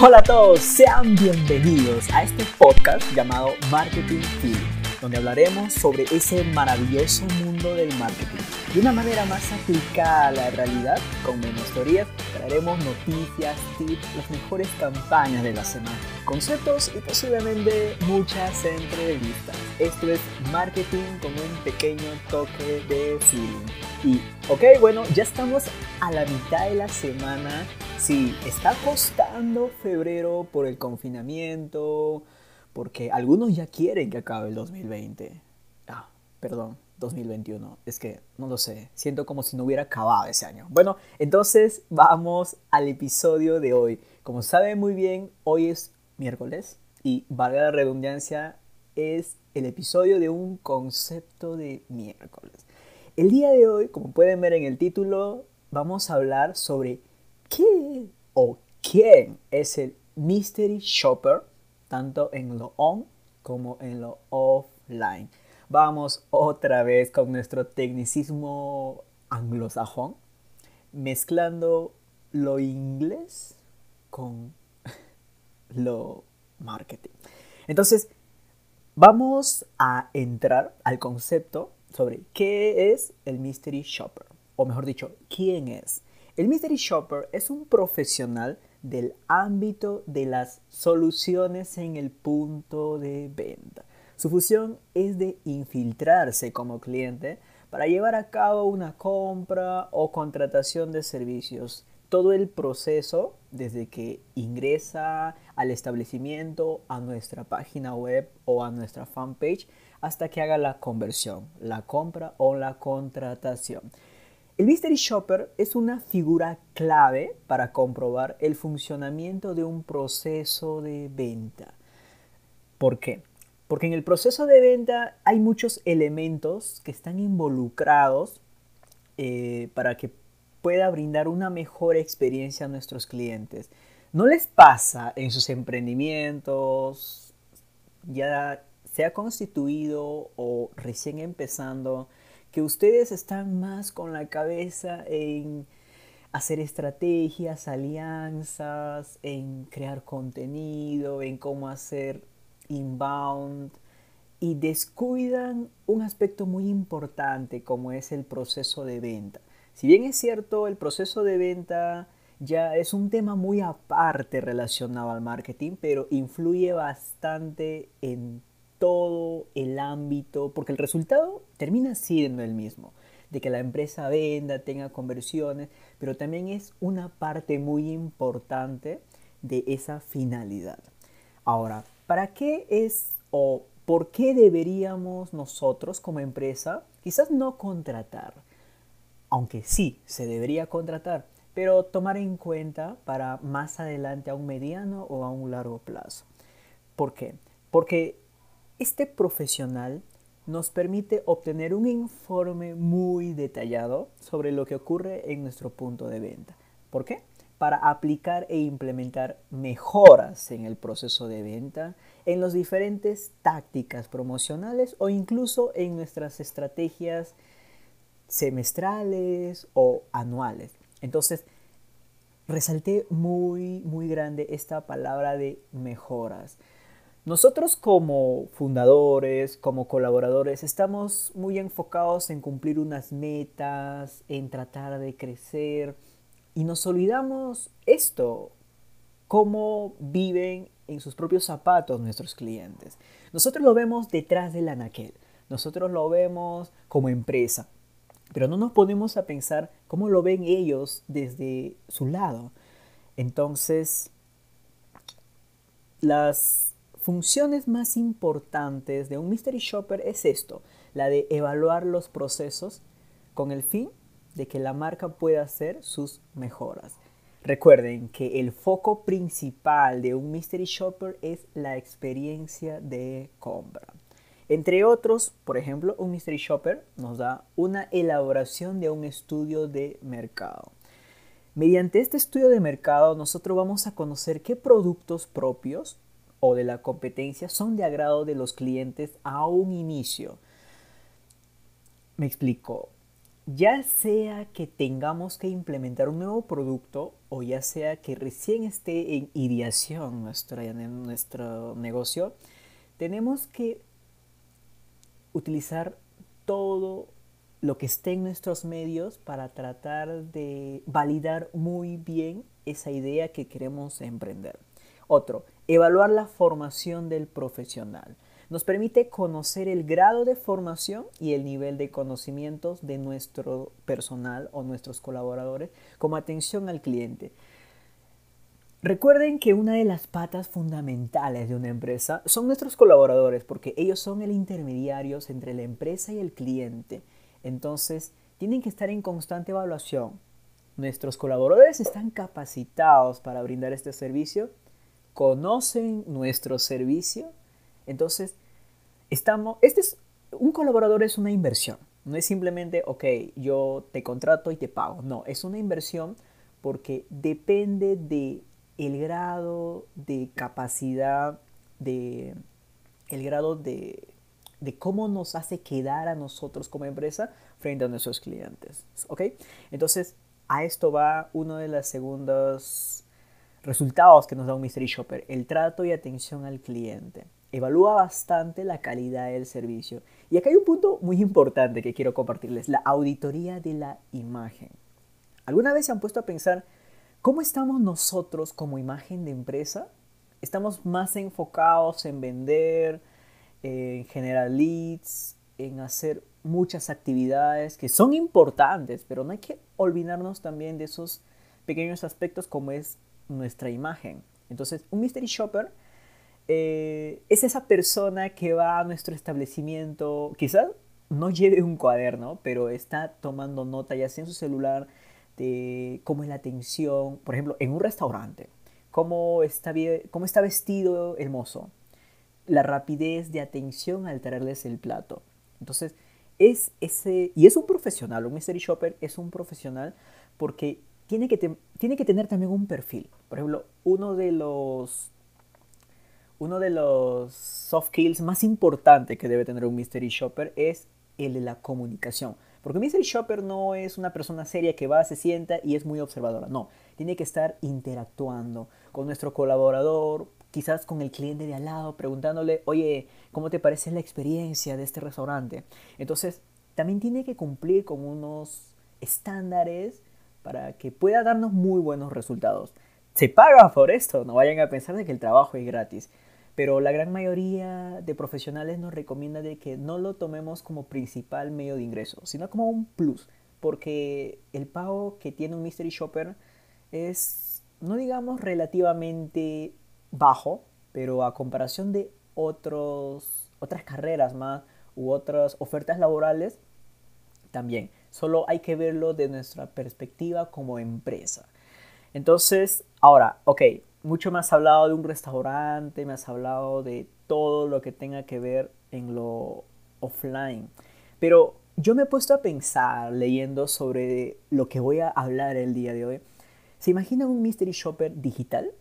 Hola a todos, sean bienvenidos a este podcast llamado Marketing Feeling, donde hablaremos sobre ese maravilloso mundo del marketing. De una manera más aplicada a la realidad, con menos teorías, traeremos noticias, tips, las mejores campañas de la semana, conceptos y posiblemente muchas entrevistas. Esto es marketing con un pequeño toque de feeling. Y, ok, bueno, ya estamos a la mitad de la semana Sí, está costando febrero por el confinamiento, porque algunos ya quieren que acabe el 2020. Ah, perdón, 2021. Es que no lo sé, siento como si no hubiera acabado ese año. Bueno, entonces vamos al episodio de hoy. Como saben muy bien, hoy es miércoles y valga la redundancia, es el episodio de un concepto de miércoles. El día de hoy, como pueden ver en el título, vamos a hablar sobre ¿Qué o quién es el mystery shopper tanto en lo on como en lo offline? Vamos otra vez con nuestro tecnicismo anglosajón, mezclando lo inglés con lo marketing. Entonces, vamos a entrar al concepto sobre qué es el mystery shopper, o mejor dicho, quién es. El Mystery Shopper es un profesional del ámbito de las soluciones en el punto de venta. Su función es de infiltrarse como cliente para llevar a cabo una compra o contratación de servicios. Todo el proceso, desde que ingresa al establecimiento, a nuestra página web o a nuestra fanpage, hasta que haga la conversión, la compra o la contratación. El Mystery Shopper es una figura clave para comprobar el funcionamiento de un proceso de venta. ¿Por qué? Porque en el proceso de venta hay muchos elementos que están involucrados eh, para que pueda brindar una mejor experiencia a nuestros clientes. ¿No les pasa en sus emprendimientos, ya sea constituido o recién empezando, que ustedes están más con la cabeza en hacer estrategias, alianzas, en crear contenido, en cómo hacer inbound y descuidan un aspecto muy importante como es el proceso de venta. Si bien es cierto, el proceso de venta ya es un tema muy aparte relacionado al marketing, pero influye bastante en todo el ámbito, porque el resultado termina siendo el mismo, de que la empresa venda, tenga conversiones, pero también es una parte muy importante de esa finalidad. Ahora, ¿para qué es o por qué deberíamos nosotros como empresa quizás no contratar? Aunque sí, se debería contratar, pero tomar en cuenta para más adelante a un mediano o a un largo plazo. ¿Por qué? Porque este profesional nos permite obtener un informe muy detallado sobre lo que ocurre en nuestro punto de venta. ¿Por qué? Para aplicar e implementar mejoras en el proceso de venta, en las diferentes tácticas promocionales o incluso en nuestras estrategias semestrales o anuales. Entonces, resalté muy, muy grande esta palabra de mejoras. Nosotros como fundadores, como colaboradores, estamos muy enfocados en cumplir unas metas, en tratar de crecer y nos olvidamos esto, cómo viven en sus propios zapatos nuestros clientes. Nosotros lo vemos detrás del anaquel, nosotros lo vemos como empresa, pero no nos ponemos a pensar cómo lo ven ellos desde su lado. Entonces, las funciones más importantes de un mystery shopper es esto, la de evaluar los procesos con el fin de que la marca pueda hacer sus mejoras. Recuerden que el foco principal de un mystery shopper es la experiencia de compra. Entre otros, por ejemplo, un mystery shopper nos da una elaboración de un estudio de mercado. Mediante este estudio de mercado nosotros vamos a conocer qué productos propios o de la competencia son de agrado de los clientes a un inicio. Me explico. ya sea que tengamos que implementar un nuevo producto o ya sea que recién esté en ideación nuestro, nuestro negocio, tenemos que utilizar todo lo que esté en nuestros medios para tratar de validar muy bien esa idea que queremos emprender. Otro, evaluar la formación del profesional. Nos permite conocer el grado de formación y el nivel de conocimientos de nuestro personal o nuestros colaboradores como atención al cliente. Recuerden que una de las patas fundamentales de una empresa son nuestros colaboradores, porque ellos son el intermediario entre la empresa y el cliente. Entonces, tienen que estar en constante evaluación. Nuestros colaboradores están capacitados para brindar este servicio, conocen nuestro servicio, entonces estamos, este es, un colaborador es una inversión, no es simplemente, ok, yo te contrato y te pago, no, es una inversión porque depende de el grado de capacidad, de el grado de de cómo nos hace quedar a nosotros como empresa frente a nuestros clientes. ¿Ok? Entonces, a esto va uno de los segundos resultados que nos da un Mystery Shopper, el trato y atención al cliente. Evalúa bastante la calidad del servicio. Y acá hay un punto muy importante que quiero compartirles, la auditoría de la imagen. ¿Alguna vez se han puesto a pensar cómo estamos nosotros como imagen de empresa? ¿Estamos más enfocados en vender, en generar leads, en hacer muchas actividades que son importantes, pero no hay que olvidarnos también de esos pequeños aspectos como es nuestra imagen. Entonces, un mystery shopper eh, es esa persona que va a nuestro establecimiento, quizás no lleve un cuaderno, pero está tomando nota ya sea en su celular de cómo es la atención, por ejemplo, en un restaurante, cómo está, cómo está vestido el mozo, la rapidez de atención al traerles el plato. Entonces, es ese, y es un profesional, un mystery shopper es un profesional porque tiene que, tiene que tener también un perfil. Por ejemplo, uno de los uno de los soft skills más importantes que debe tener un mystery shopper es el de la comunicación. Porque un mystery shopper no es una persona seria que va, se sienta y es muy observadora. No, tiene que estar interactuando con nuestro colaborador, quizás con el cliente de al lado, preguntándole, oye, ¿cómo te parece la experiencia de este restaurante? Entonces, también tiene que cumplir con unos estándares para que pueda darnos muy buenos resultados. Se paga por esto, no vayan a pensar de que el trabajo es gratis. Pero la gran mayoría de profesionales nos recomienda de que no lo tomemos como principal medio de ingreso, sino como un plus, porque el pago que tiene un mystery shopper es, no digamos relativamente bajo, pero a comparación de otros, otras carreras más u otras ofertas laborales, también. Solo hay que verlo de nuestra perspectiva como empresa. Entonces, ahora, ok, mucho me has hablado de un restaurante, me has hablado de todo lo que tenga que ver en lo offline. Pero yo me he puesto a pensar leyendo sobre lo que voy a hablar el día de hoy. ¿Se imagina un mystery shopper digital?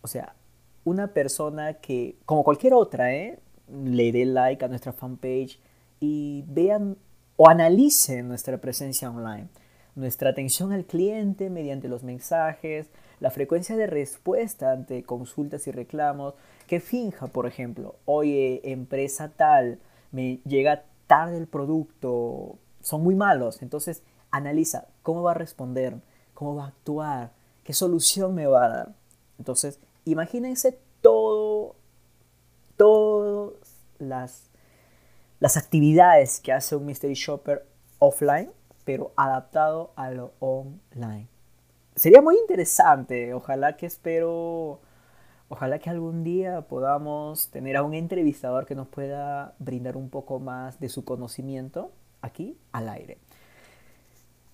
O sea, una persona que, como cualquier otra, ¿eh? le dé like a nuestra fanpage y vean o analicen nuestra presencia online, nuestra atención al cliente mediante los mensajes, la frecuencia de respuesta ante consultas y reclamos, que finja, por ejemplo, oye, empresa tal, me llega tarde el producto, son muy malos, entonces analiza cómo va a responder, cómo va a actuar, qué solución me va a dar. Entonces, imagínense todo, todas las, las actividades que hace un mystery shopper offline, pero adaptado a lo online. Sería muy interesante, ojalá que espero, ojalá que algún día podamos tener a un entrevistador que nos pueda brindar un poco más de su conocimiento aquí al aire.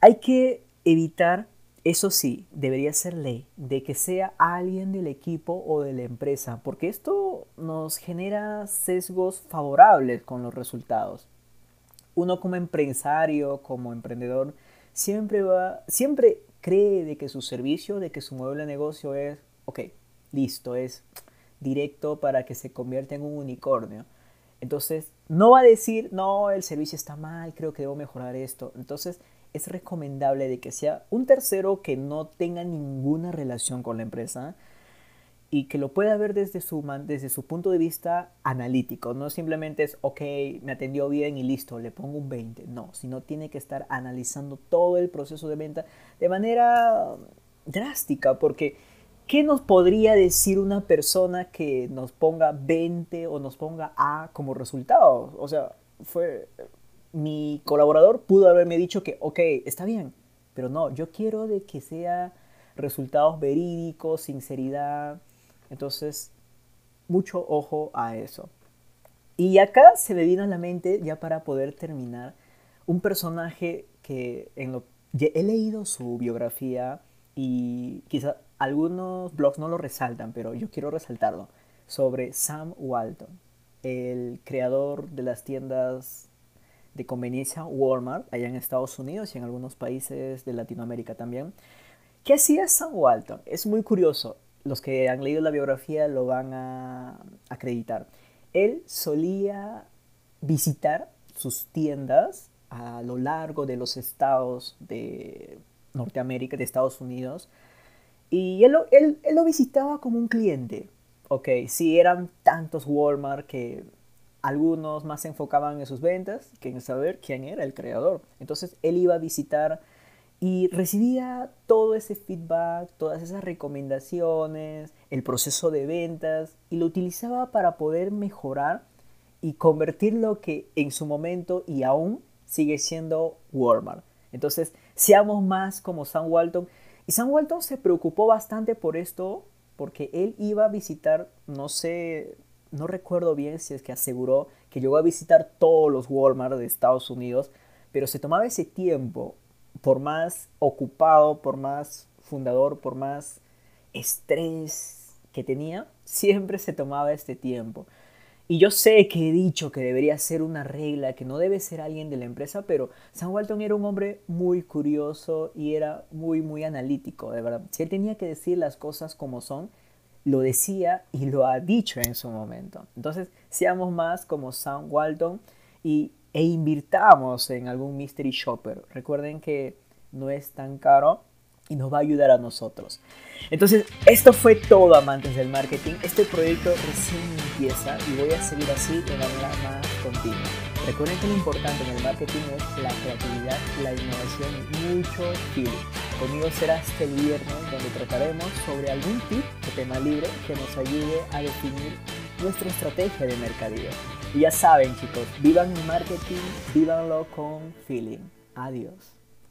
Hay que evitar eso sí, debería ser ley, de que sea alguien del equipo o de la empresa, porque esto nos genera sesgos favorables con los resultados. Uno como empresario, como emprendedor, siempre va, siempre cree de que su servicio, de que su modelo de negocio es, ok, listo, es directo para que se convierta en un unicornio. Entonces, no va a decir, no, el servicio está mal, creo que debo mejorar esto. Entonces, es recomendable de que sea un tercero que no tenga ninguna relación con la empresa y que lo pueda ver desde su, desde su punto de vista analítico. No simplemente es, ok, me atendió bien y listo, le pongo un 20. No, sino tiene que estar analizando todo el proceso de venta de manera drástica, porque ¿qué nos podría decir una persona que nos ponga 20 o nos ponga A como resultado? O sea, fue mi colaborador pudo haberme dicho que, ok, está bien, pero no, yo quiero de que sea resultados verídicos, sinceridad. Entonces, mucho ojo a eso. Y acá se me vino a la mente, ya para poder terminar, un personaje que en he leído su biografía y quizá algunos blogs no lo resaltan, pero yo quiero resaltarlo, sobre Sam Walton, el creador de las tiendas de conveniencia Walmart allá en Estados Unidos y en algunos países de Latinoamérica también. ¿Qué hacía Sam Walton? Es muy curioso. Los que han leído la biografía lo van a acreditar. Él solía visitar sus tiendas a lo largo de los estados de Norteamérica, de Estados Unidos, y él, él, él lo visitaba como un cliente. Ok, si eran tantos Walmart que algunos más se enfocaban en sus ventas que en saber quién era el creador. Entonces él iba a visitar y recibía todo ese feedback, todas esas recomendaciones, el proceso de ventas y lo utilizaba para poder mejorar y convertir lo que en su momento y aún sigue siendo Walmart. Entonces, seamos más como Sam Walton. Y Sam Walton se preocupó bastante por esto porque él iba a visitar, no sé, no recuerdo bien si es que aseguró que llegó a visitar todos los Walmart de Estados Unidos, pero se tomaba ese tiempo, por más ocupado, por más fundador, por más estrés que tenía, siempre se tomaba este tiempo. Y yo sé que he dicho que debería ser una regla, que no debe ser alguien de la empresa, pero Sam Walton era un hombre muy curioso y era muy, muy analítico, de verdad. Si él tenía que decir las cosas como son, lo decía y lo ha dicho en su momento. Entonces, seamos más como Sam Walton y, e invirtamos en algún mystery shopper. Recuerden que no es tan caro y nos va a ayudar a nosotros. Entonces, esto fue todo, amantes del marketing. Este proyecto recién empieza y voy a seguir así de manera más continua. Recuerden que lo importante en el marketing es la creatividad, la innovación y mucho feeling. Conmigo será este viernes donde trataremos sobre algún tip de tema libre que nos ayude a definir nuestra estrategia de mercadeo. Y ya saben chicos, vivan el marketing, vívanlo con feeling. Adiós.